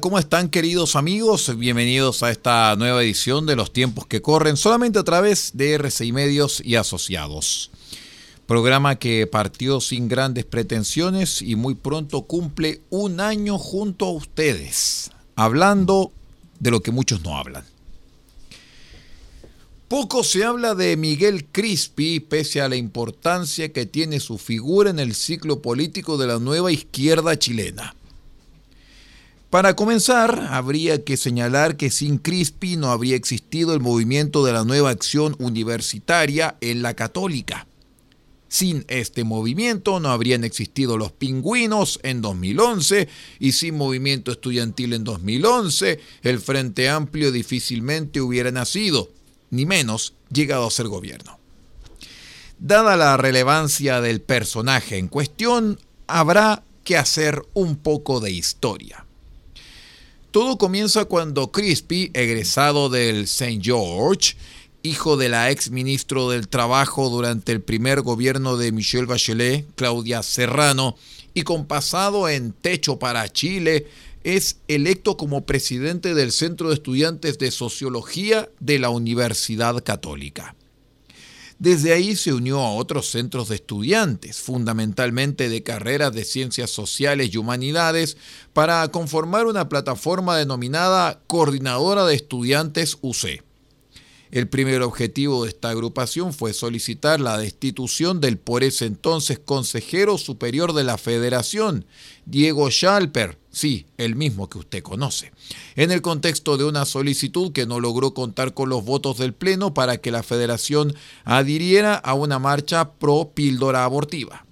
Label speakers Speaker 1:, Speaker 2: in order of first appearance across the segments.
Speaker 1: ¿Cómo están queridos amigos? Bienvenidos a esta nueva edición de Los tiempos que corren solamente a través de RCI Medios y Asociados. Programa que partió sin grandes pretensiones y muy pronto cumple un año junto a ustedes, hablando de lo que muchos no hablan. Poco se habla de Miguel Crispi, pese a la importancia que tiene su figura en el ciclo político de la nueva izquierda chilena. Para comenzar, habría que señalar que sin Crispi no habría existido el movimiento de la nueva acción universitaria en la católica. Sin este movimiento no habrían existido los pingüinos en 2011 y sin movimiento estudiantil en 2011 el Frente Amplio difícilmente hubiera nacido, ni menos llegado a ser gobierno. Dada la relevancia del personaje en cuestión, habrá que hacer un poco de historia. Todo comienza cuando Crispy, egresado del St. George, hijo de la ex ministro del Trabajo durante el primer gobierno de Michelle Bachelet, Claudia Serrano, y con pasado en Techo para Chile, es electo como presidente del Centro de Estudiantes de Sociología de la Universidad Católica. Desde ahí se unió a otros centros de estudiantes, fundamentalmente de carreras de ciencias sociales y humanidades, para conformar una plataforma denominada Coordinadora de Estudiantes UC. El primer objetivo de esta agrupación fue solicitar la destitución del por ese entonces consejero superior de la federación, Diego Schalper, sí, el mismo que usted conoce, en el contexto de una solicitud que no logró contar con los votos del Pleno para que la federación adhiriera a una marcha pro píldora abortiva.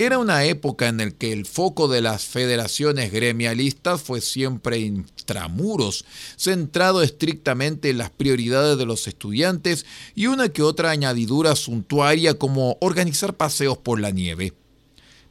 Speaker 1: Era una época en la que el foco de las federaciones gremialistas fue siempre intramuros, centrado estrictamente en las prioridades de los estudiantes y una que otra añadidura suntuaria como organizar paseos por la nieve.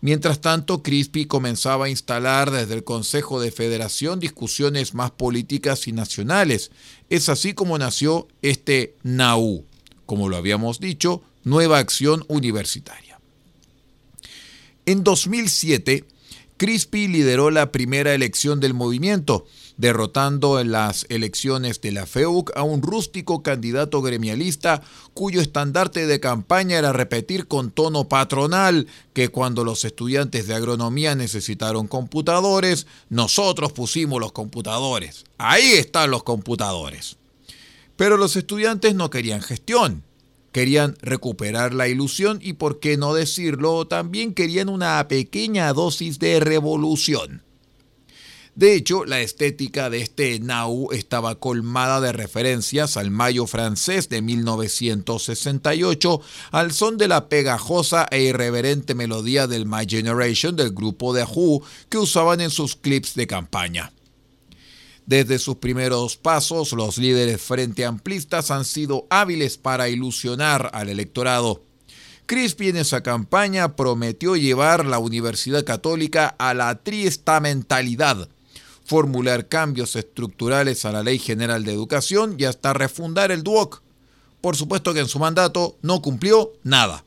Speaker 1: Mientras tanto, Crispy comenzaba a instalar desde el Consejo de Federación discusiones más políticas y nacionales. Es así como nació este NAU, como lo habíamos dicho, Nueva Acción Universitaria. En 2007, Crispy lideró la primera elección del movimiento, derrotando en las elecciones de la FEUC a un rústico candidato gremialista cuyo estandarte de campaña era repetir con tono patronal que cuando los estudiantes de agronomía necesitaron computadores, nosotros pusimos los computadores. Ahí están los computadores. Pero los estudiantes no querían gestión querían recuperar la ilusión y, por qué no decirlo, también querían una pequeña dosis de revolución. De hecho, la estética de este Nau estaba colmada de referencias al mayo francés de 1968, al son de la pegajosa e irreverente melodía del My Generation del grupo de Who que usaban en sus clips de campaña. Desde sus primeros pasos, los líderes frente amplistas han sido hábiles para ilusionar al electorado. Crispy en esa campaña prometió llevar la Universidad Católica a la mentalidad, formular cambios estructurales a la Ley General de Educación y hasta refundar el DUOC. Por supuesto que en su mandato no cumplió nada.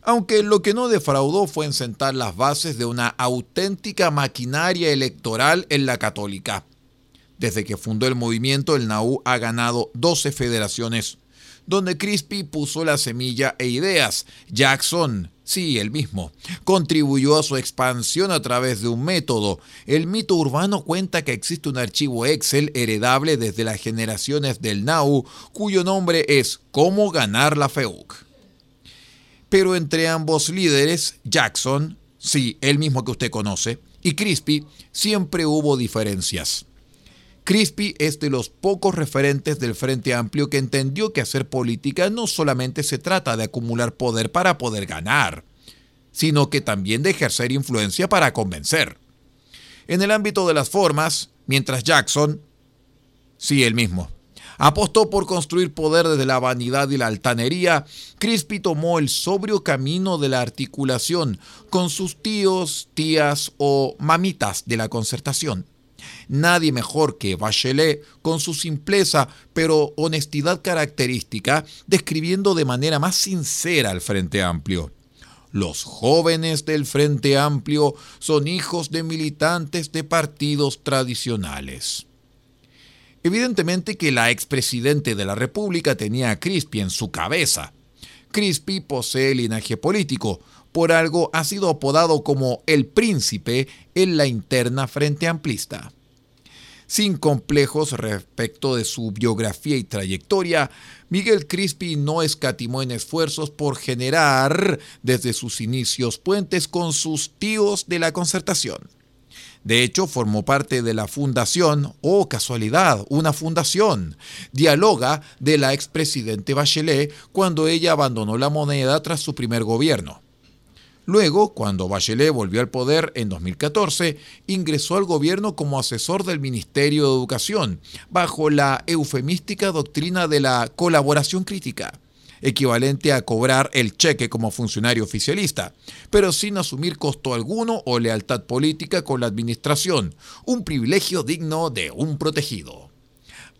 Speaker 1: Aunque lo que no defraudó fue en sentar las bases de una auténtica maquinaria electoral en la católica. Desde que fundó el movimiento, el NAU ha ganado 12 federaciones, donde Crispy puso la semilla e ideas. Jackson, sí, el mismo, contribuyó a su expansión a través de un método. El mito urbano cuenta que existe un archivo Excel heredable desde las generaciones del NAU, cuyo nombre es Cómo ganar la FEUC. Pero entre ambos líderes, Jackson, sí, el mismo que usted conoce, y Crispy, siempre hubo diferencias. Crispy es de los pocos referentes del Frente Amplio que entendió que hacer política no solamente se trata de acumular poder para poder ganar, sino que también de ejercer influencia para convencer. En el ámbito de las formas, mientras Jackson, sí, el mismo, apostó por construir poder desde la vanidad y la altanería, Crispy tomó el sobrio camino de la articulación con sus tíos, tías o mamitas de la concertación. Nadie mejor que Bachelet, con su simpleza pero honestidad característica, describiendo de manera más sincera al Frente Amplio. Los jóvenes del Frente Amplio son hijos de militantes de partidos tradicionales. Evidentemente que la expresidente de la República tenía a Crispi en su cabeza. Crispi posee linaje político, por algo ha sido apodado como el príncipe en la interna frente amplista. Sin complejos respecto de su biografía y trayectoria, Miguel Crispi no escatimó en esfuerzos por generar desde sus inicios puentes con sus tíos de la concertación. De hecho, formó parte de la fundación, o oh, casualidad, una fundación, dialoga de la expresidente Bachelet cuando ella abandonó la moneda tras su primer gobierno. Luego, cuando Bachelet volvió al poder en 2014, ingresó al gobierno como asesor del Ministerio de Educación, bajo la eufemística doctrina de la colaboración crítica, equivalente a cobrar el cheque como funcionario oficialista, pero sin asumir costo alguno o lealtad política con la administración, un privilegio digno de un protegido.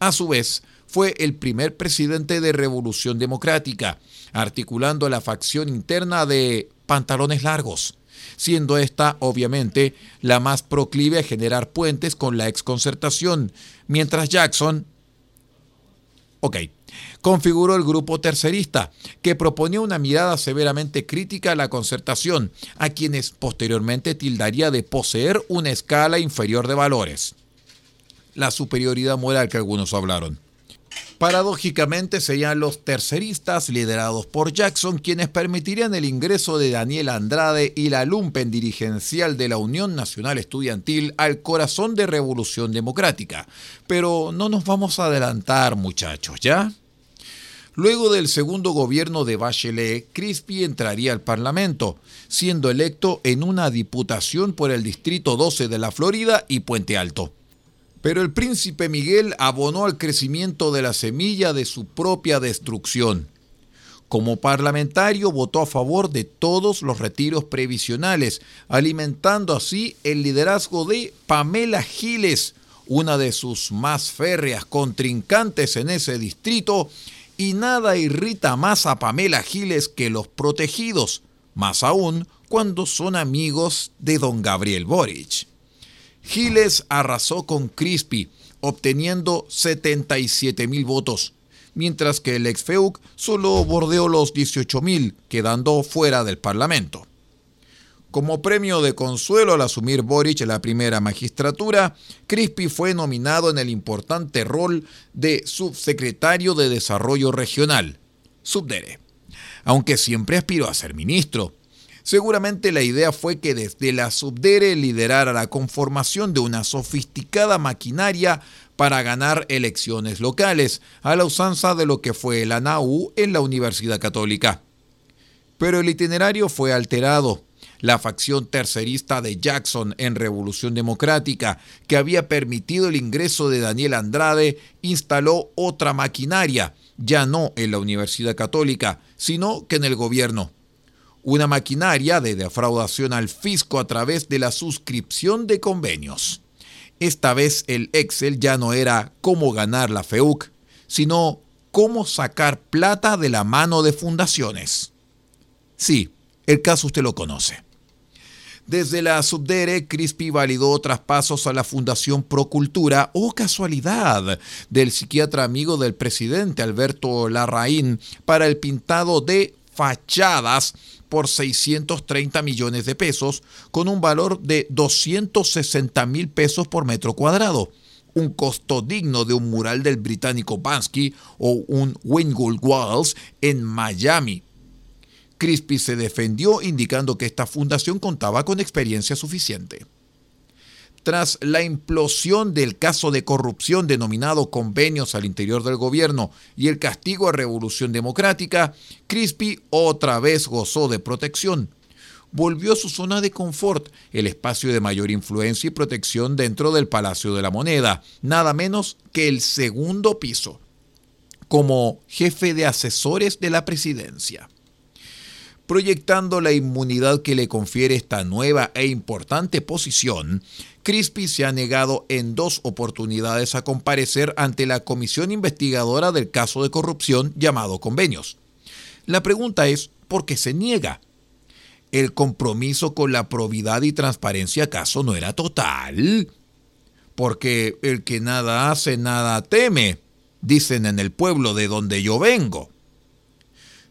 Speaker 1: A su vez, fue el primer presidente de Revolución Democrática, articulando la facción interna de pantalones largos, siendo esta obviamente la más proclive a generar puentes con la exconcertación, mientras Jackson, ok, configuró el grupo tercerista, que proponía una mirada severamente crítica a la concertación, a quienes posteriormente tildaría de poseer una escala inferior de valores. La superioridad moral que algunos hablaron. Paradójicamente serían los terceristas liderados por Jackson quienes permitirían el ingreso de Daniel Andrade y la lumpen dirigencial de la Unión Nacional Estudiantil al corazón de Revolución Democrática. Pero no nos vamos a adelantar muchachos, ¿ya? Luego del segundo gobierno de Bachelet, Crispy entraría al Parlamento, siendo electo en una diputación por el Distrito 12 de la Florida y Puente Alto. Pero el príncipe Miguel abonó al crecimiento de la semilla de su propia destrucción. Como parlamentario votó a favor de todos los retiros previsionales, alimentando así el liderazgo de Pamela Giles, una de sus más férreas contrincantes en ese distrito, y nada irrita más a Pamela Giles que los protegidos, más aún cuando son amigos de don Gabriel Boric. Giles arrasó con Crispy, obteniendo 77 mil votos, mientras que el ex FEUC solo bordeó los 18 mil, quedando fuera del Parlamento. Como premio de consuelo al asumir Boric la primera magistratura, Crispy fue nominado en el importante rol de subsecretario de Desarrollo Regional, Subdere, aunque siempre aspiró a ser ministro. Seguramente la idea fue que desde la Subdere liderara la conformación de una sofisticada maquinaria para ganar elecciones locales, a la usanza de lo que fue el ANAU en la Universidad Católica. Pero el itinerario fue alterado. La facción tercerista de Jackson en Revolución Democrática, que había permitido el ingreso de Daniel Andrade, instaló otra maquinaria, ya no en la Universidad Católica, sino que en el gobierno una maquinaria de defraudación al fisco a través de la suscripción de convenios. Esta vez el Excel ya no era cómo ganar la FEUC, sino cómo sacar plata de la mano de fundaciones. Sí, el caso usted lo conoce. Desde la Subdere, Crispy validó traspasos a la Fundación Procultura, o casualidad, del psiquiatra amigo del presidente Alberto Larraín para el pintado de fachadas por 630 millones de pesos, con un valor de 260 mil pesos por metro cuadrado, un costo digno de un mural del británico Bansky o un Wingwood Walls en Miami. Crispy se defendió indicando que esta fundación contaba con experiencia suficiente. Tras la implosión del caso de corrupción denominado convenios al interior del gobierno y el castigo a Revolución Democrática, Crispy otra vez gozó de protección. Volvió a su zona de confort, el espacio de mayor influencia y protección dentro del Palacio de la Moneda, nada menos que el segundo piso. como jefe de asesores de la presidencia. Proyectando la inmunidad que le confiere esta nueva e importante posición, Crispy se ha negado en dos oportunidades a comparecer ante la comisión investigadora del caso de corrupción llamado convenios. La pregunta es, ¿por qué se niega? ¿El compromiso con la probidad y transparencia acaso no era total? Porque el que nada hace, nada teme, dicen en el pueblo de donde yo vengo.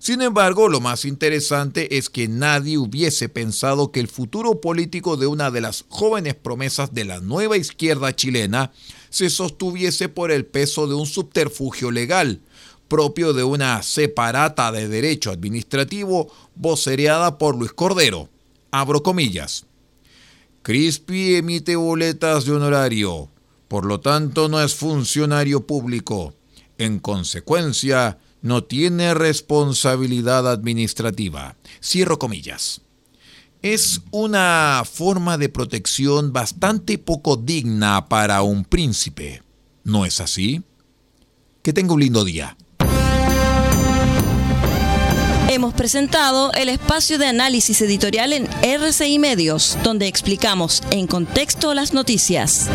Speaker 1: Sin embargo, lo más interesante es que nadie hubiese pensado que el futuro político de una de las jóvenes promesas de la nueva izquierda chilena se sostuviese por el peso de un subterfugio legal, propio de una separata de derecho administrativo vocereada por Luis Cordero. Abro comillas. Crispy emite boletas de honorario, por lo tanto no es funcionario público. En consecuencia, no tiene responsabilidad administrativa. Cierro comillas. Es una forma de protección bastante poco digna para un príncipe. ¿No es así? Que tenga un lindo día.
Speaker 2: Hemos presentado el espacio de análisis editorial en RCI Medios, donde explicamos en contexto las noticias.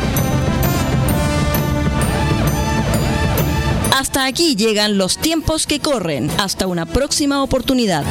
Speaker 2: Hasta aquí llegan los tiempos que corren. Hasta una próxima oportunidad.